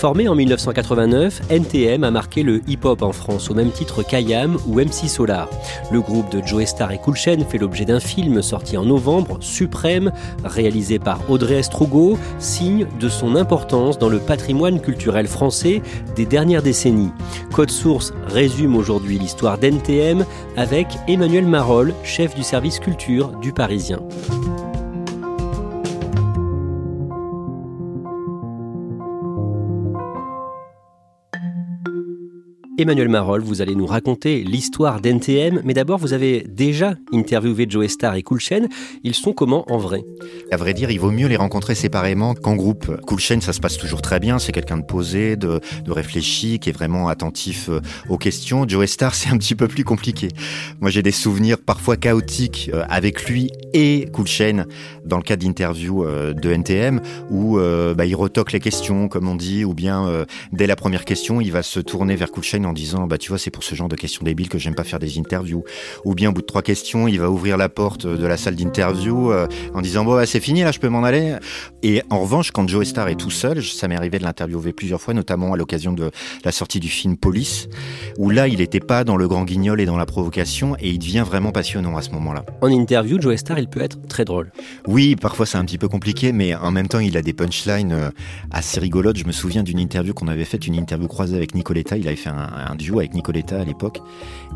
Formé en 1989, NTM a marqué le hip-hop en France au même titre qu'IAM ou MC Solar. Le groupe de Joe Star et Cool Chain fait l'objet d'un film sorti en novembre, Suprême, réalisé par Audrey Estrugo, signe de son importance dans le patrimoine culturel français des dernières décennies. Code Source résume aujourd'hui l'histoire d'NTM avec Emmanuel Marolles, chef du service culture du Parisien. Emmanuel Marol, vous allez nous raconter l'histoire d'NTM, mais d'abord vous avez déjà interviewé Joe Star et Cool Chain. Ils sont comment en vrai? À vrai dire, il vaut mieux les rencontrer séparément qu'en groupe. Cool Chain, ça se passe toujours très bien. C'est quelqu'un de posé, de, réfléchi, qui est vraiment attentif euh, aux questions. Joe Star, c'est un petit peu plus compliqué. Moi, j'ai des souvenirs parfois chaotiques euh, avec lui et Cool Chain dans le cadre d'interview euh, de NTM où bah, il retoque les questions, comme on dit, ou bien dès la première question, il va se tourner vers Cool Chain en disant bah tu vois c'est pour ce genre de questions débiles que j'aime pas faire des interviews. Ou bien au bout de trois questions il va ouvrir la porte de la salle d'interview euh, en disant bon bah, c'est fini là je peux m'en aller. Et en revanche quand Joe Star est tout seul ça m'est arrivé de l'interviewer plusieurs fois notamment à l'occasion de la sortie du film Police où là il était pas dans le grand guignol et dans la provocation et il devient vraiment passionnant à ce moment-là. En interview Joe Star il peut être très drôle. Oui parfois c'est un petit peu compliqué mais en même temps il a des punchlines euh, assez rigolotes. Je me souviens d'une interview qu'on avait faite une interview croisée avec Nicoletta. Il avait fait un, un duo avec Nicoletta à l'époque.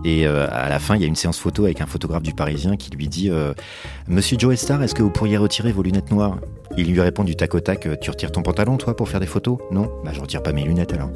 Et euh, à la fin, il y a une séance photo avec un photographe du Parisien qui lui dit euh, Monsieur Joe Star, est-ce que vous pourriez retirer vos lunettes noires? Il lui répond du tac au tac Tu retires ton pantalon, toi, pour faire des photos? Non? Bah, je retire pas mes lunettes alors.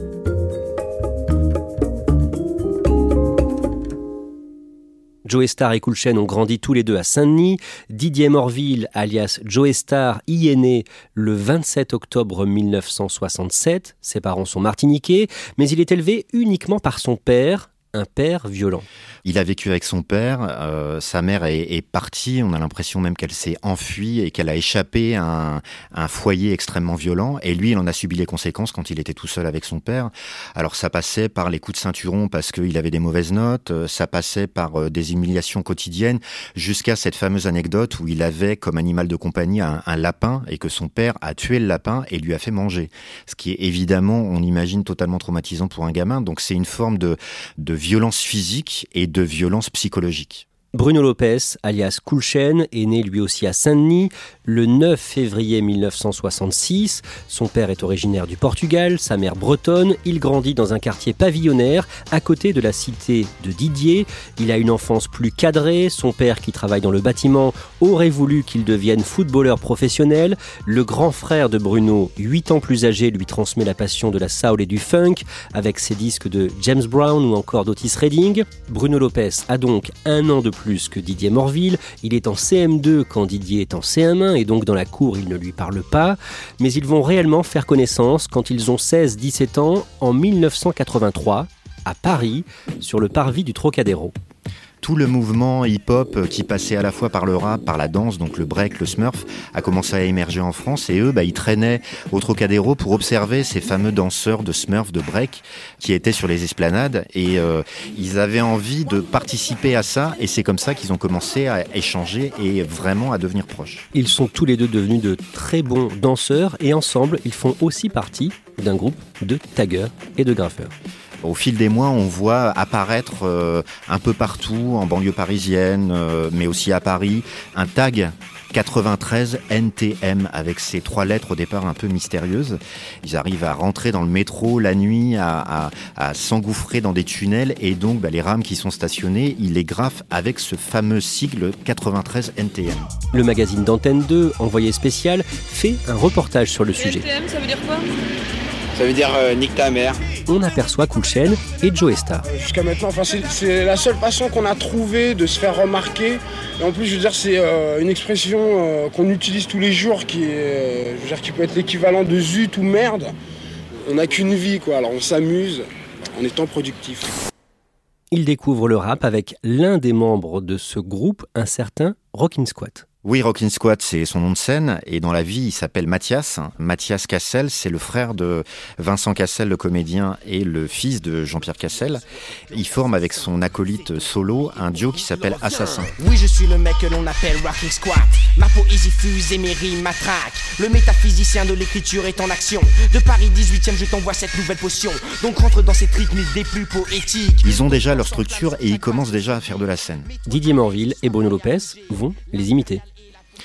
Joe Star et Cool ont grandi tous les deux à Saint-Denis. Didier Morville, alias Joe Star, y est né le 27 octobre 1967. Ses parents sont martiniquais, mais il est élevé uniquement par son père, un père violent. Il a vécu avec son père, euh, sa mère est, partie, on a l'impression même qu'elle s'est enfuie et qu'elle a échappé à un, foyer extrêmement violent, et lui, il en a subi les conséquences quand il était tout seul avec son père. Alors ça passait par les coups de ceinturon parce qu'il avait des mauvaises notes, euh, ça passait par euh, des humiliations quotidiennes, jusqu'à cette fameuse anecdote où il avait comme animal de compagnie un, lapin, et que son père a tué le lapin et lui a fait manger. Ce qui est évidemment, on imagine, totalement traumatisant pour un gamin, donc c'est une forme de violence physique et de violence psychologique. Bruno Lopez, alias Coulchen, est né lui aussi à Saint-Denis le 9 février 1966. Son père est originaire du Portugal, sa mère bretonne. Il grandit dans un quartier pavillonnaire à côté de la cité de Didier. Il a une enfance plus cadrée. Son père, qui travaille dans le bâtiment, aurait voulu qu'il devienne footballeur professionnel. Le grand frère de Bruno, 8 ans plus âgé, lui transmet la passion de la soul et du funk avec ses disques de James Brown ou encore d'Otis Redding. Bruno Lopez a donc un an de plus que Didier Morville. Il est en CM2 quand Didier est en CM1 et donc dans la cour il ne lui parle pas. Mais ils vont réellement faire connaissance quand ils ont 16-17 ans en 1983 à Paris sur le parvis du Trocadéro tout le mouvement hip-hop qui passait à la fois par le rap, par la danse, donc le break, le smurf, a commencé à émerger en France. Et eux, bah, ils traînaient au Trocadéro pour observer ces fameux danseurs de smurf, de break, qui étaient sur les esplanades. Et euh, ils avaient envie de participer à ça. Et c'est comme ça qu'ils ont commencé à échanger et vraiment à devenir proches. Ils sont tous les deux devenus de très bons danseurs. Et ensemble, ils font aussi partie d'un groupe de taggeurs et de graffeurs. Au fil des mois, on voit apparaître euh, un peu partout, en banlieue parisienne, euh, mais aussi à Paris, un tag 93 NTM avec ces trois lettres au départ un peu mystérieuses. Ils arrivent à rentrer dans le métro la nuit, à, s'engouffrer dans des tunnels et donc bah, les rames qui sont stationnées, ils les graffent avec ce fameux sigle 93 NTM. Le magazine d'Antenne 2, envoyé spécial, fait un reportage sur le sujet. NTM, ça veut dire quoi? Ça veut dire euh, nique ta mère on aperçoit Cool et Joe Star. Jusqu'à maintenant, enfin, c'est la seule façon qu'on a trouvé de se faire remarquer. Et en plus, je veux dire, c'est euh, une expression euh, qu'on utilise tous les jours qui, est, euh, je veux dire, qui peut être l'équivalent de zut ou merde. On n'a qu'une vie, quoi. Alors on s'amuse en étant productif. Il découvre le rap avec l'un des membres de ce groupe, un certain Rockin' Squat. Oui, Rockin' Squad, c'est son nom de scène. Et dans la vie, il s'appelle Mathias. Mathias Cassel, c'est le frère de Vincent Cassel, le comédien, et le fils de Jean-Pierre Cassel. Il forme avec son acolyte solo un duo qui s'appelle Assassin. Oui, je suis le mec que l'on appelle Rocking Squad. Ma poésie fuse et mes rimes m'attraquent. Le métaphysicien de l'écriture est en action. De Paris 18ème, je t'envoie cette nouvelle potion. Donc rentre dans cette rythmique des plus poétiques. Ils ont déjà leur structure et ils commencent déjà à faire de la scène. Didier Morville et Bruno Lopez vont les imiter.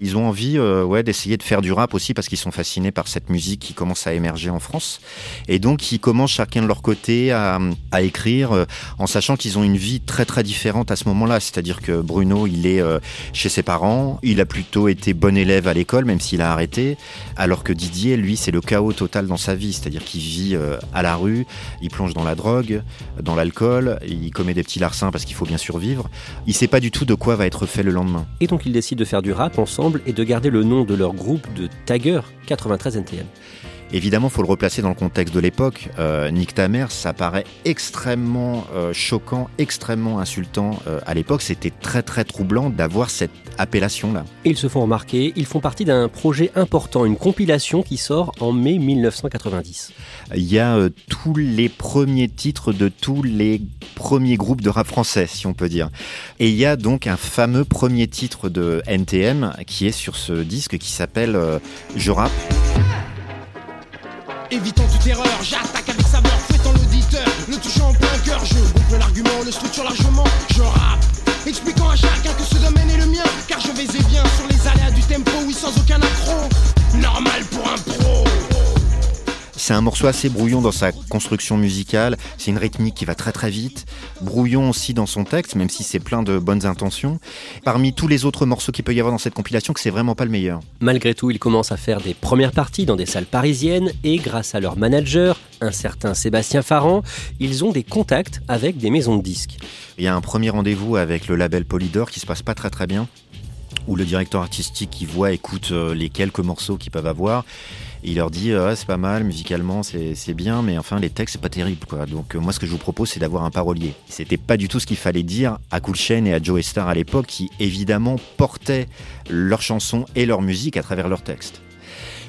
Ils ont envie euh, ouais, d'essayer de faire du rap aussi parce qu'ils sont fascinés par cette musique qui commence à émerger en France. Et donc, ils commencent chacun de leur côté à, écrire euh, en sachant qu'ils ont une vie très très différente à ce moment-là. C'est-à-dire que Bruno, il est euh, chez ses parents, il a plutôt été bon élève à l'école, même s'il a arrêté, alors que Didier, lui, c'est le chaos total dans sa vie. C'est-à-dire qu'il vit à la rue, il plonge dans la drogue, dans l'alcool, il commet des petits larcins parce qu'il faut bien survivre. Il sait pas du tout de quoi va être fait le lendemain. Et donc, ils décident de faire du rap ensemble et de garder le nom de leur groupe de Tagger 93 NTM. Évidemment, il faut le replacer dans le contexte de l'époque. Euh, Nick Tamer, ça paraît extrêmement euh, choquant, extrêmement insultant euh, à l'époque. C'était très très troublant d'avoir cette appellation-là. Ils se font remarquer, ils font partie d'un projet important, une compilation qui sort en mai 1990. Il y a tous les premiers titres de tous les premiers groupes de rap français, si on peut dire. Et il y a donc un fameux premier titre de NTM qui est sur ce disque qui s'appelle Je rappe. Évitant toute erreur, j'attaque avec saveur, fouettant l'auditeur, le touchant en plein cœur, je gonfle l'argument, le structure largement, je rappe, expliquant à chacun que ce domaine est le mien, car je vais et viens sur les aléas du tempo, oui sans aucun accro, normal pour un pro. C'est un morceau assez brouillon dans sa construction musicale, c'est une rythmique qui va très très vite, brouillon aussi dans son texte, même si c'est plein de bonnes intentions. Parmi tous les autres morceaux qu'il peut y avoir dans cette compilation, que c'est vraiment pas le meilleur. Malgré tout, ils commencent à faire des premières parties dans des salles parisiennes et grâce à leur manager, un certain Sébastien Farran, ils ont des contacts avec des maisons de disques. Il y a un premier rendez-vous avec le label Polydor qui se passe pas très très bien où le directeur artistique qui voit écoute euh, les quelques morceaux qu'ils peuvent avoir il leur dit euh, c'est pas mal musicalement c'est bien mais enfin les textes c'est pas terrible quoi donc euh, moi ce que je vous propose c'est d'avoir un parolier c'était pas du tout ce qu'il fallait dire à Cool Chain et à Joe Star à l'époque qui évidemment portaient leurs chansons et leur musique à travers leurs textes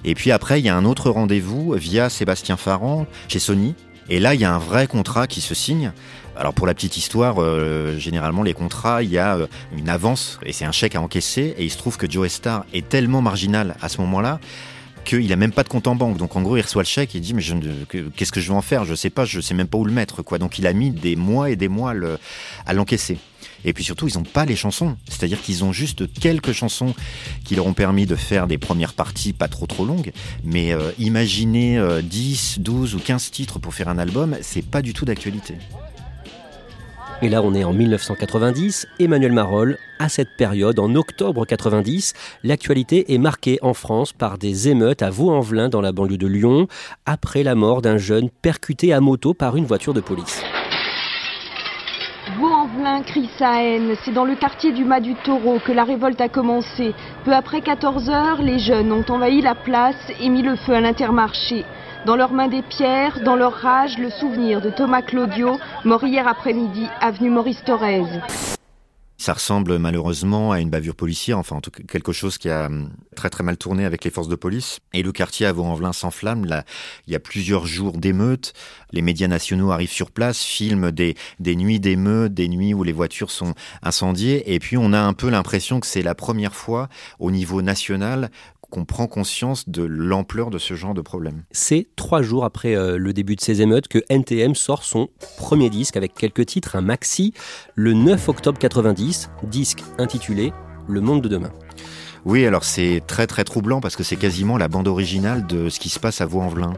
et puis après il y a un autre rendez-vous via Sébastien Farran chez Sony et là, il y a un vrai contrat qui se signe. Alors pour la petite histoire, euh, généralement les contrats, il y a une avance et c'est un chèque à encaisser. Et il se trouve que Joe Star est tellement marginal à ce moment-là qu'il a même pas de compte en banque. Donc en gros, il reçoit le chèque il dit mais qu'est-ce que je vais en faire? Je sais pas, je sais même pas où le mettre quoi. Donc il a mis des mois et des mois à l'encaisser. Et puis surtout, ils n'ont pas les chansons. C'est-à-dire qu'ils ont juste quelques chansons qui leur ont permis de faire des premières parties pas trop trop longues. Mais euh, imaginez 10, euh, 12 ou 15 titres pour faire un album, c'est pas du tout d'actualité. Et là, on est en 1990. Emmanuel Marolles, à cette période, en octobre 90, l'actualité est marquée en France par des émeutes à Vaux-en-Velin dans la banlieue de Lyon, après la mort d'un jeune percuté à moto par une voiture de police. Vaux-en-Velin crie sa haine. C'est dans le quartier du Mas du Taureau que la révolte a commencé. Peu après 14 heures, les jeunes ont envahi la place et mis le feu à l'intermarché. Dans leurs mains des pierres, dans leur rage, le souvenir de Thomas Claudio, mort hier après-midi, avenue Maurice Thorez. Ça ressemble malheureusement à une bavure policière, enfin en tout cas quelque chose qui a hum, très très mal tourné avec les forces de police. Et le quartier à Vaux-en-Velin s'enflamme. Là, il y a plusieurs jours d'émeutes. Les médias nationaux arrivent sur place, filment des, des nuits d'émeutes, des nuits où les voitures sont incendiées. Et puis on a un peu l'impression que c'est la première fois au niveau national qu'on prend conscience de l'ampleur de ce genre de problème. C'est trois jours après euh, le début de ces émeutes que NTM sort son premier disque avec quelques titres, un maxi, le 9 octobre 90, disque intitulé Le monde de demain. Oui, alors c'est très très troublant parce que c'est quasiment la bande originale de ce qui se passe à Vaux-en-Velin.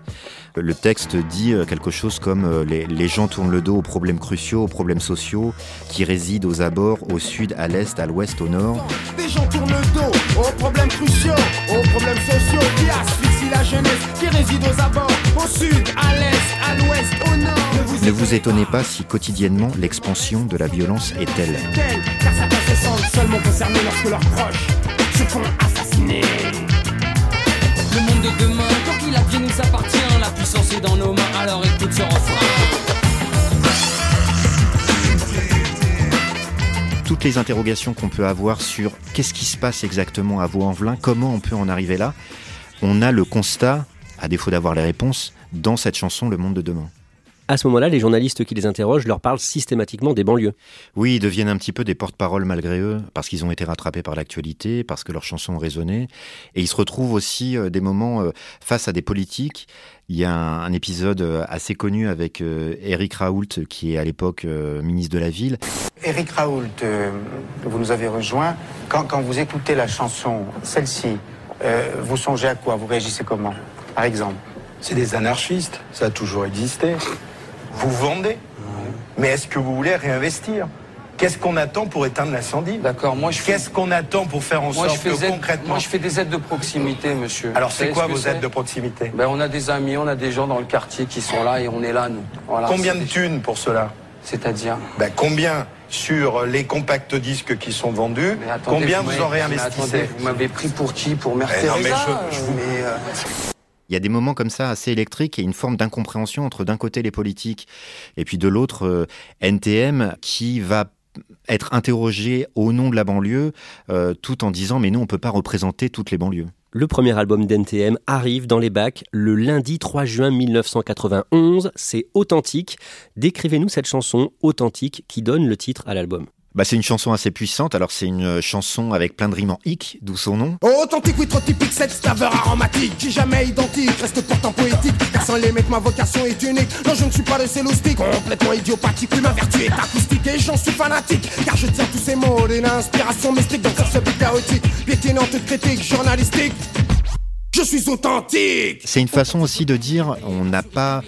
Le texte dit euh, quelque chose comme euh, les, gens tournent le dos aux problèmes cruciaux, aux problèmes sociaux qui résident aux abords, au sud, à l'est, à l'ouest, au nord. Des gens tournent le dos aux problèmes cruciaux, aux problèmes sociaux qui asphyxient la jeunesse, qui réside aux abords, au sud, à l'est, à l'ouest, au nord. Ne vous, étonnez pas si quotidiennement l'expansion de la violence est telle. Car seulement lorsque leurs proches se font assassiner. Le monde de demain, tant qu'il a bien nous appartient, la puissance est dans nos mains, alors écoute ce refrain. toutes les interrogations qu'on peut avoir sur qu'est-ce qui se passe exactement à Vaux-en-Velin, comment on peut en arriver là, on a le constat, à défaut d'avoir les réponses, dans cette chanson Le Monde de demain. À ce moment-là, les journalistes qui les interrogent leur parlent systématiquement des banlieues. Oui, ils deviennent un petit peu des porte-parole malgré eux, parce qu'ils ont été rattrapés par l'actualité, parce que leurs chansons ont résonné. Et ils se retrouvent aussi euh, des moments euh, face à des politiques. Il y a un, un épisode euh, assez connu avec euh, Eric Raoult, qui est à l'époque euh, ministre de la Ville. Éric Raoult, euh, vous nous avez rejoint. Quand, quand vous écoutez la chanson, celle-ci, euh, vous songez à quoi? Vous réagissez comment? Par exemple C'est des anarchistes, ça a toujours existé. Vous vendez, mais est-ce que vous voulez réinvestir? Qu'est-ce qu'on attend pour éteindre l'incendie? D'accord, moi je fais, Qu'est-ce qu'on attend pour faire en moi, sorte que aides- concrètement... moi je fais des aides de proximité, monsieur. Alors Vous c'est quoi ce vos aides de proximité? Ben, On a des amis, on a des gens dans le quartier qui sont là et on est là, nous. Voilà, Combien de des- thunes pour cela? C'est-à-dire ben, Combien sur les compacts disques qui sont vendus? Attendez, Combien vous, m'avez- en réinvestissez? Vous m'avez pris pour qui? Pour Mère Eh non, mais Teresa je- je vous- mais, euh, Il y a des moments comme ça assez électriques et une forme d'incompréhension entre d'un côté les politiques et puis de l'autre euh, NTM qui va être interrogé au nom de la banlieue euh, tout en disant mais nous on peut pas représenter toutes les banlieues. Le premier album d'NTM arrive dans les bacs le lundi 3 juin 1991. C'est authentique. Décrivez-nous cette chanson authentique qui donne le titre à l'album. Bah, c'est une chanson assez puissante. Alors c'est une euh, chanson avec plein de rimes en hic, d'où son nom. Authentique, oui, trop typique, cette saveur aromatique qui jamais identique, reste pourtant poétique. Car sans les mecs, ma vocation est unique. Non, je ne suis pas le céloustique, complètement idiopathique. Oui, ma vertu est acoustique et j'en suis fanatique. Car je tiens tous ces mots d'une inspiration mystique dans ce but chaotique, piétinante critique journalistique. Je suis authentique. C'est une façon aussi de dire on n'a pas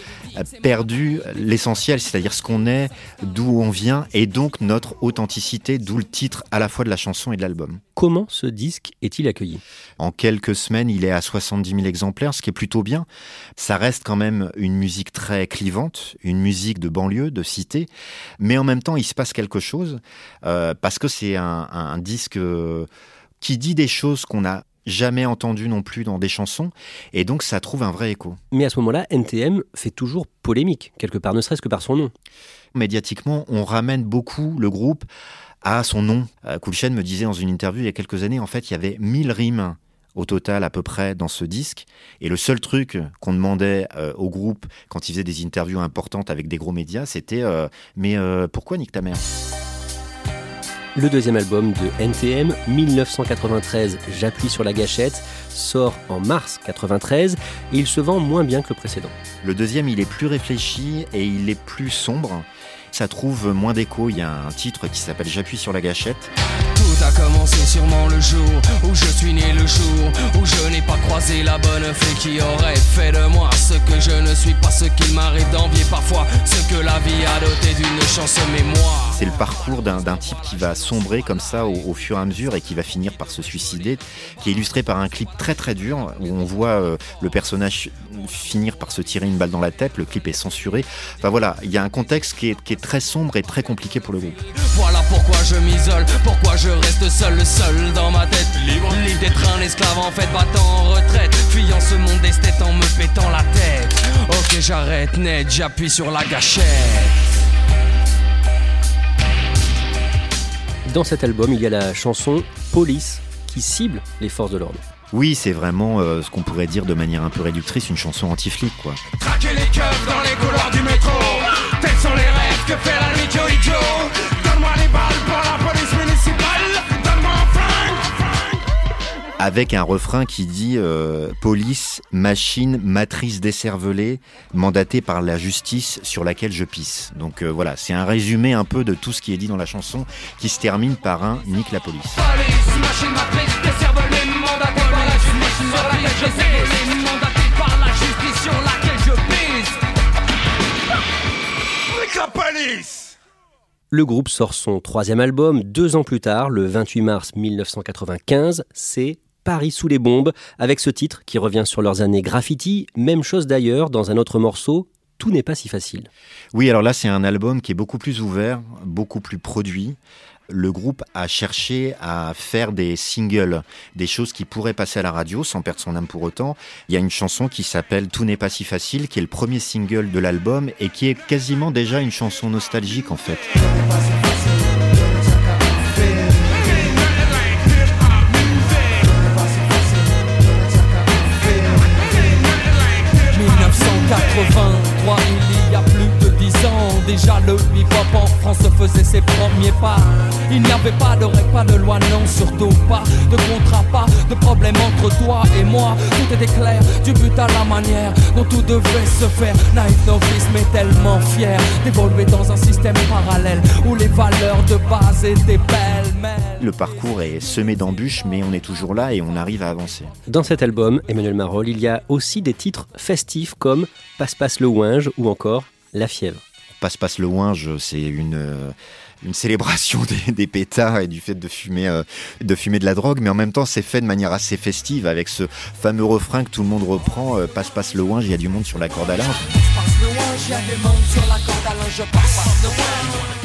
perdu l'essentiel, c'est-à-dire ce qu'on est, d'où on vient, et donc notre authenticité, d'où le titre à la fois de la chanson et de l'album. Comment ce disque est-il accueilli? En quelques semaines, il est à 70 000 exemplaires, ce qui est plutôt bien. Ça reste quand même une musique très clivante, une musique de banlieue, de cité, mais en même temps, il se passe quelque chose, euh, parce que c'est un, un disque euh, qui dit des choses qu'on n'a jamais entendues non plus dans des chansons, et donc ça trouve un vrai écho. Mais à ce moment-là, NTM fait toujours polémique, quelque part, ne serait-ce que par son nom. Médiatiquement, on ramène beaucoup le groupe à son nom. Euh, Cool Chain me disait dans une interview il y a quelques années, en fait, il y avait 1000 rimes au total à peu près dans ce disque. Et le seul truc qu'on demandait euh, au groupe quand il faisait des interviews importantes avec des gros médias, c'était euh, mais euh, pourquoi nique ta mère? Le deuxième album de NTM, 1993, J'appuie sur la gâchette, sort en mars 93 et il se vend moins bien que le précédent. Le deuxième, il est plus réfléchi et il est plus sombre. Ça trouve moins d'écho. Il y a un titre qui s'appelle J'appuie sur la gâchette. Tout a commencé sûrement le jour où je suis né, le jour où je n'ai pas croisé la bonne fée qui aurait fait de moi ce que je ne suis pas, ce qu'il m'arrive d'envier parfois, ce que la vie a doté d'une chance mémoire. C'est le parcours d'un type qui va sombrer comme ça au, au fur et à mesure et qui va finir par se suicider, qui est illustré par un clip très très dur où on voit euh, le personnage finir par se tirer une balle dans la tête. Le clip est censuré. Enfin voilà, il y a un contexte qui est, qui est très sombre et très compliqué pour le groupe. Voilà pourquoi je m'isole, pourquoi je reste seul, seul dans ma tête. Libre, libre d'être un esclave en fait, battant en retraite. Fuyant ce monde d'esthète en me pétant la tête. Ok, j'arrête net, j'appuie sur la gâchette. Dans cet album, il y a la chanson Police qui cible les forces de l'ordre. Oui, c'est vraiment euh, ce qu'on pourrait dire de manière un peu réductrice une chanson anti-flic quoi. Traquer les keufs dans avec un refrain qui dit euh, police, machine, matrice décervelée, mandatée par la justice sur laquelle je pisse. Donc euh, voilà, c'est un résumé un peu de tout ce qui est dit dans la chanson qui se termine par un nique la police. Police, machine, matrice, décervelée, mandatée par la justice sur laquelle je pisse. Mandatée par la justice sur laquelle je pisse. Nique la police. Le groupe sort son troisième album deux ans plus tard, le 28 mars 1995. C'est Paris sous les bombes, avec ce titre qui revient sur leurs années graffiti. Même chose d'ailleurs dans un autre morceau, Tout n'est pas si facile. Oui, alors là, c'est un album qui est beaucoup plus ouvert, beaucoup plus produit. Le groupe a cherché à faire des singles, des choses qui pourraient passer à la radio sans perdre son âme pour autant. Il y a une chanson qui s'appelle Tout n'est pas si facile, qui est le premier single de l'album et qui est quasiment déjà une chanson nostalgique en fait. Ses premiers pas. Il n'y avait pas de règles, pas de loi, non, surtout pas de contrat, pas de problème entre toi et moi. Tout était clair, du but à la manière dont tout devait se faire. Naïf novice, mais tellement fier d'évoluer dans un système parallèle où les valeurs de base étaient belles. Le parcours est semé d'embûches, mais on est toujours là et on arrive à avancer. Dans cet album, Emmanuel Marol, il y a aussi des titres festifs comme Passe-Passe le Winge ou encore La Fièvre. Passe-Passe le Winge, c'est une euh, une célébration des, pétards et du fait de fumer, euh, de fumer de la drogue, mais en même temps c'est fait de manière assez festive avec ce fameux refrain que tout le monde reprend, euh, passe passe le ouinge, il y a du monde sur la corde à linge.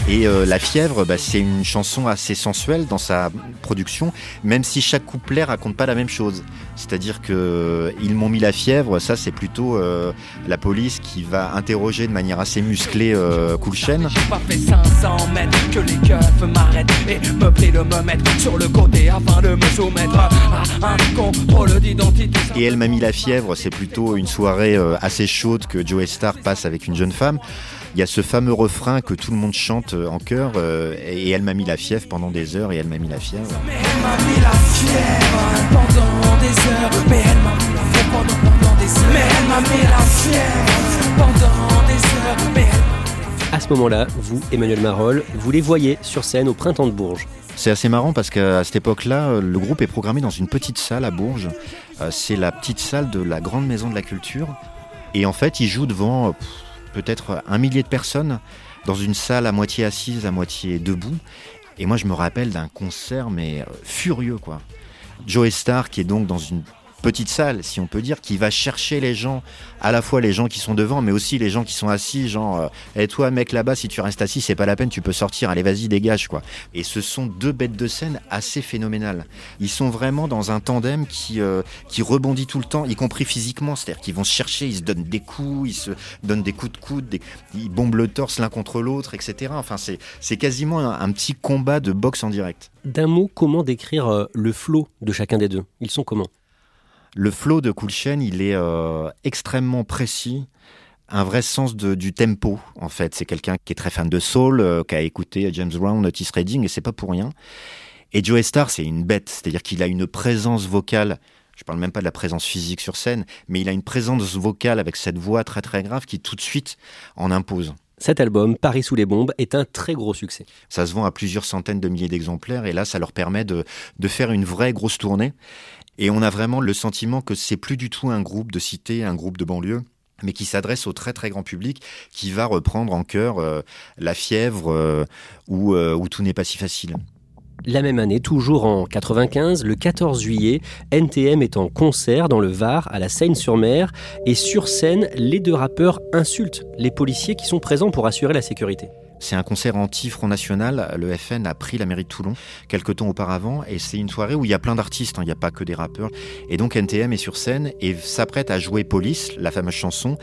Et euh, La Fièvre, bah, c'est une chanson assez sensuelle dans sa production, même si chaque couplet raconte pas la même chose. C'est-à-dire que euh, ils m'ont mis la fièvre, ça c'est plutôt euh, la police qui va interroger de manière assez musclée euh, Cool Chain. pas fait 500 mètres que les keufs m'arrêtent et me plaît de me mettre sur le côté afin de me soumettre à un contrôle d'identité. Et elle m'a mis la fièvre, c'est plutôt une soirée assez chaude que Joe Star passe avec une jeune femme il y a ce fameux refrain que tout le monde chante en chœur euh, et elle m'a mis la fièvre pendant des heures et elle m'a mis la fièvre. Mais elle m'a mis la fièvre pendant des heures. Mais elle m'a mis la fièvre pendant, des heures. Mais elle m'a mis la fièvre pendant des heures. à ce moment-là, vous, Emmanuel Marol, vous les voyez sur scène au printemps de Bourges. C'est assez marrant parce qu'à cette époque-là, le groupe est programmé dans une petite salle à Bourges. Euh, c'est la petite salle de la Grande Maison de la Culture. Et en fait, ils jouent devant peut-être un millier de personnes dans une salle à moitié assise, à moitié debout. Et moi, je me rappelle d'un concert, mais euh, furieux, quoi. Joe Star, qui est donc dans une petite salle, si on peut dire, qui va chercher les gens, à la fois les gens qui sont devant, mais aussi les gens qui sont assis, genre, et euh, toi, mec là-bas, si tu restes assis, c'est pas la peine, tu peux sortir, allez, vas-y, dégage, quoi. Et ce sont deux bêtes de scène assez phénoménales. Ils sont vraiment dans un tandem qui, euh, qui rebondit tout le temps, y compris physiquement, c'est-à-dire qu'ils vont se chercher, ils se donnent des coups, ils se donnent des coups de coude, ils bombent le torse l'un contre l'autre, etc. Enfin, c'est quasiment un, petit combat de boxe en direct. D'un mot, comment décrire euh, le flow de chacun des deux? Ils sont comment? Le flow de Cool Chain, il est euh, extrêmement précis, un vrai sens du tempo en fait. C'est quelqu'un qui est très fan de soul, euh, qui a écouté James Brown, Otis Redding, et c'est pas pour rien. Et Joe Star, c'est une bête, c'est-à-dire qu'il a une présence vocale. Je parle même pas de la présence physique sur scène, mais il a une présence vocale avec cette voix très très grave qui tout de suite en impose. Cet album, Paris sous les bombes, est un très gros succès. Ça se vend à plusieurs centaines de milliers d'exemplaires et là, ça leur permet de, de faire une vraie grosse tournée. Et on a vraiment le sentiment que c'est plus du tout un groupe de cité, un groupe de banlieue mais qui s'adresse au très très grand public, qui va reprendre en chœur euh, La fièvre euh, euh, ou Tout n'est pas si facile. La même année, toujours en 95, le 14 juillet, NTM est en concert dans le Var, à la Seine-sur-Mer, et sur scène, les deux rappeurs insultent les policiers qui sont présents pour assurer la sécurité. C'est un concert anti-Front National. Le FN a pris la mairie de Toulon quelques temps auparavant et c'est une soirée où il y a plein d'artistes, hein. il n'y a pas que des rappeurs. Et donc NTM est sur scène et s'apprête à jouer Police, la fameuse chanson,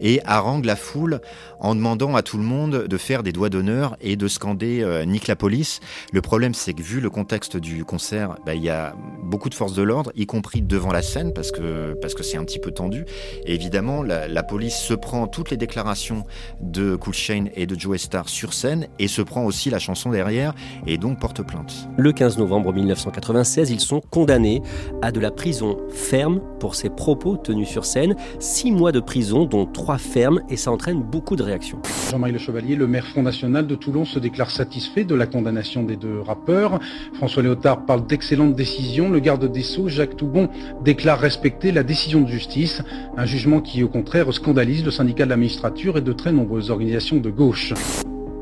et harangue la foule en demandant à tout le monde de faire des doigts d'honneur et de scander euh, Nique la police. Le problème, c'est que vu le contexte du concert, bah, il y a beaucoup de forces de l'ordre, y compris devant la scène, parce que parce que c'est un petit peu tendu. Et évidemment, la, police se prend toutes les déclarations de Cool Shane et de Joe Star sur scène et se prend aussi la chanson derrière et donc porte plainte. Le 15 novembre 1996, ils sont condamnés à de la prison ferme pour ces propos tenus sur scène, six mois de prison, dont trois ferme et ça entraîne beaucoup de réactions. Jean-Marie Le Chevalier, le maire Front National de Toulon, se déclare satisfait de la condamnation des deux rappeurs. François Léotard parle d'excellentes décisions. Le garde des Sceaux, Jacques Toubon, déclare respecter la décision de justice. Un jugement qui, au contraire, scandalise le syndicat de la magistrature et de très nombreuses organisations de gauche.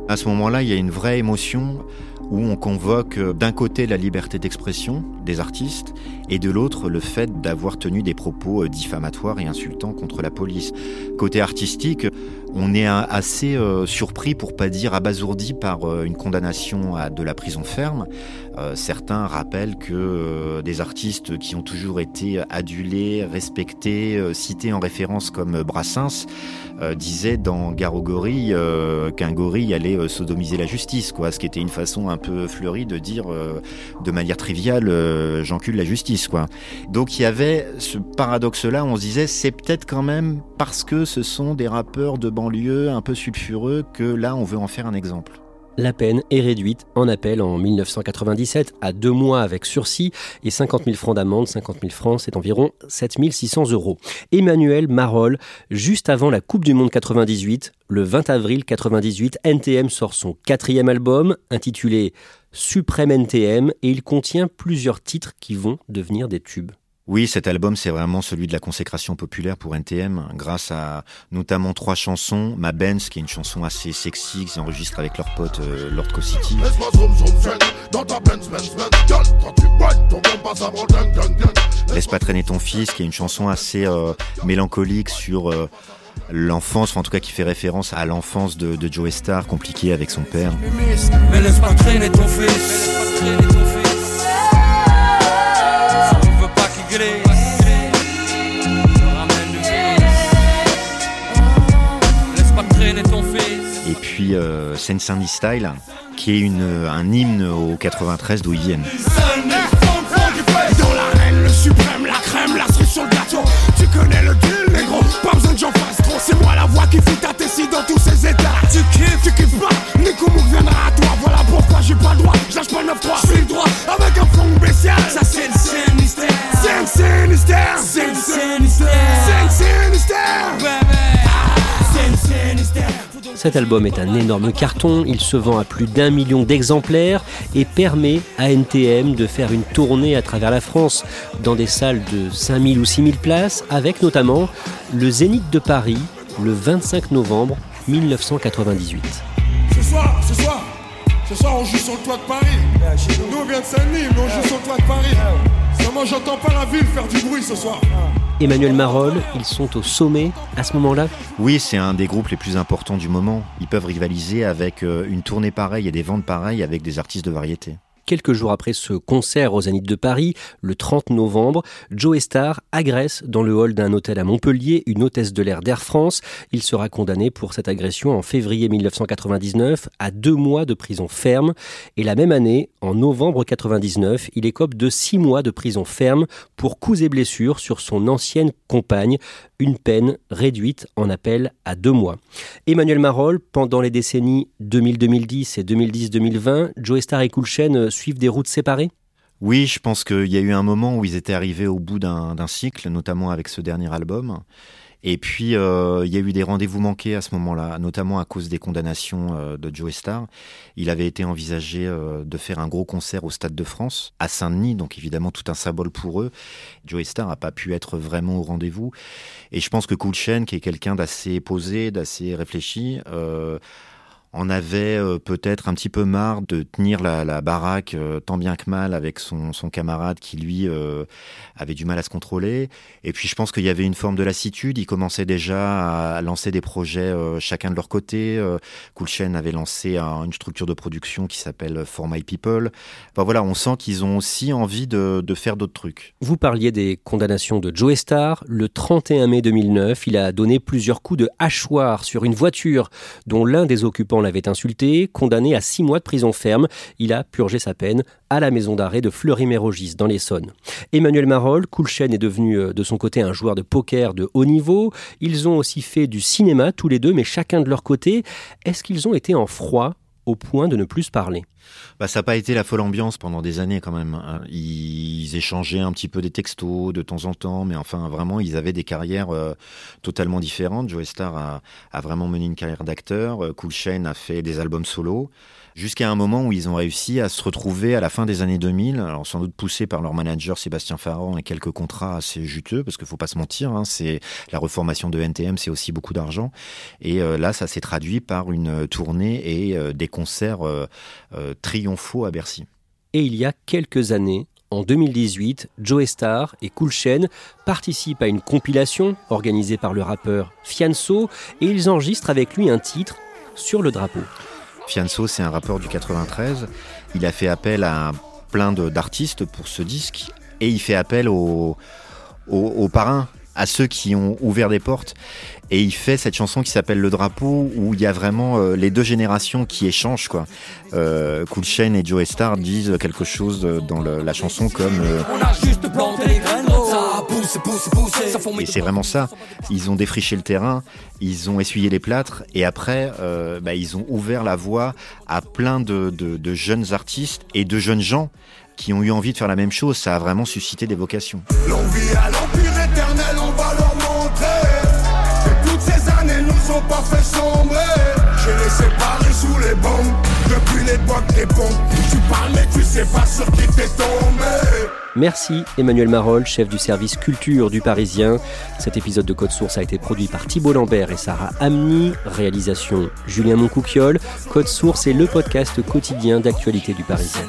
À ce moment-là, il y a une vraie émotion où on convoque euh, d'un côté la liberté d'expression des artistes et de l'autre le fait d'avoir tenu des propos euh, diffamatoires et insultants contre la police. Côté artistique, on est assez euh, surpris, pour pas dire abasourdi, par une condamnation à de la prison ferme. certains rappellent que des artistes qui ont toujours été adulés, respectés, cités en référence comme Brassens, disaient dans gorille qu'un gorille allait sodomiser la justice, quoi, ce qui était une façon un peu fleuri de dire euh, de manière triviale euh, j'encule la justice quoi. Donc il y avait ce paradoxe là, on se disait c'est peut-être quand même parce que ce sont des rappeurs de banlieue un peu sulfureux que là on veut en faire un exemple. La peine est réduite en appel en 1997 à deux mois avec sursis et 50 000 francs d'amende. 50 000 francs, c'est environ 7 600 euros. Emmanuel Marolles, juste avant la Coupe du Monde 98, le 20 avril 98, NTM sort son quatrième album intitulé Suprême NTM et il contient plusieurs titres qui vont devenir des tubes. Oui, cet album, c'est vraiment celui de la consécration populaire pour NTM, grâce à notamment trois chansons. Ma Benz, qui est une chanson assez sexy, qu'ils enregistrent avec leur pote euh, Lord Co City. Laisse pas traîner ton fils, qui est une chanson assez euh, mélancolique sur euh, l'enfance, enfin, en tout cas qui fait référence à l'enfance de, de Joe Star, compliquée avec son père. Mais laisse pas traîner ton fils. Et puis euh, Sense Style, qui est une, un hymne au 93 d'où ils viennent. Le suprême, la crème, la cerise sur le gâteau. Tu connais le deal, négro, pas besoin que j'en fasse trop. C'est moi la voix qui fait ta tessie dans tous ces états. Tu kiffes, tu kiffes pas, Nico Mouk viendra à toi. Voilà pourquoi j'ai pas le droit, je lâche pas 9-3. Je suis le droit avec un fond spécial. Ça c'est le Sinistère. C'est Sinistère. C'est le Sinistère. C'est Sinistère. C'est Sinistère. Cet album est un énorme carton, il se vend à plus d'un million d'exemplaires et permet à NTM de faire une tournée à travers la France dans des salles de 5000 ou 6000 places avec notamment le Zénith de Paris le 25 novembre 1998. Ce soir, ce soir, ce soir on joue sur le toit de Paris. Nous on vient de Saint-Denis, mais on joue sur le toit de Paris. Seulement j'entends pas la ville faire du bruit ce soir. Emmanuel Marolles, ils sont au sommet à ce moment-là? Oui, c'est un des groupes les plus importants du moment. Ils peuvent rivaliser avec euh, une tournée pareille et des ventes pareilles avec des artistes de variété. Quelques jours après ce concert aux Zénith de Paris, le 30 novembre, Joe Star agresse dans le hall d'un hôtel à Montpellier une hôtesse de l'air d'Air France. Il sera condamné pour cette agression en février 1999 à deux mois de prison ferme. Et la même année, en novembre 99, il écope de six mois de prison ferme pour coups et blessures sur son ancienne compagne, une peine réduite en appel à deux mois. Emmanuel Marolles, pendant les décennies 2000-2010 et 2010-2020, Joe Star et Cool Chain suivent des routes séparées? Oui, je pense qu'il y a eu un moment où ils étaient arrivés au bout d'un cycle, notamment avec ce dernier album. Et puis, euh, il y a eu des rendez-vous manqués à ce moment-là, notamment à cause des condamnations euh, de Joe Star. Il avait été envisagé euh, de faire un gros concert au Stade de France, à Saint-Denis, donc évidemment tout un symbole pour eux. Joe Star n'a pas pu être vraiment au rendez-vous. Et je pense que Cool qui est quelqu'un d'assez posé, d'assez réfléchi, en avait euh, peut-être un petit peu marre de tenir la, baraque euh, tant bien que mal avec son, camarade qui lui euh, avait du mal à se contrôler. Et puis je pense qu'il y avait une forme de lassitude. Ils commençaient déjà à lancer des projets chacun de leur côté. Cool Chain avait lancé une structure de production qui s'appelle For My People. Enfin, voilà, on sent qu'ils ont aussi envie de, de faire d'autres trucs. Vous parliez des condamnations de Joe Star. Le 31 mai 2009, il a donné plusieurs coups de hachoir sur une voiture dont l'un des occupants l'avait insulté, condamné à six mois de prison ferme. Il a purgé sa peine à la maison d'arrêt de Fleury-Mérogis, dans l'Essonne. Emmanuel Marolles, Coulchen est devenu euh, de son côté un joueur de poker de haut niveau. Ils ont aussi fait du cinéma tous les deux, mais chacun de leur côté. Est-ce qu'ils ont été en froid au point de ne plus parler? Bah, ça n'a pas été la folle ambiance pendant des années quand même. Hein. Ils échangeaient un petit peu des textos de temps en temps, mais enfin vraiment, ils avaient des carrières euh, totalement différentes. Joe Star a, a, vraiment mené une carrière d'acteur. Euh, cool Chain a fait des albums solo jusqu'à un moment où ils ont réussi à se retrouver à la fin des années 2000, alors sans doute poussés par leur manager Sébastien Farran et quelques contrats assez juteux, parce qu'il faut pas se mentir, hein, c'est la reformation de NTM, c'est aussi beaucoup d'argent. Et euh, là, ça s'est traduit par une tournée et euh, des concerts euh, triomphaux à Bercy. Et il y a quelques années, en 2018, Joe Star et Cool Chain participent à une compilation organisée par le rappeur Fianso et ils enregistrent avec lui un titre sur le drapeau. Fianso, c'est un rappeur du 93. Il a fait appel à plein d'artistes pour ce disque et il fait appel aux, aux, parrains à ceux qui ont ouvert des portes. Et il fait cette chanson qui s'appelle Le Drapeau, où il y a vraiment euh, les deux générations qui échangent. Quoi. Euh, cool Chain et Joe Star disent quelque chose dans la chanson comme... Euh, et c'est vraiment ça. Ils ont défriché le terrain, ils ont essuyé les plâtres, et après, bah, ils ont ouvert la voie à plein de, de jeunes artistes et de jeunes gens qui ont eu envie de faire la même chose. Ça a vraiment suscité des vocations. L'envie à l'empire éternel, on va leur montrer. Que toutes ces années nous ont pas fait sombrer. Je les séparés sous les bombes, depuis l'époque des bombes. Tu parles mais tu sais pas sur qui t'es tombé. Merci Emmanuel Marol, chef du service culture du Parisien. Cet épisode de Code Source a été produit par Thibault Lambert et Sarah Amni. Réalisation Julien Moncouquiole. Code Source est le podcast quotidien d'actualité du Parisien.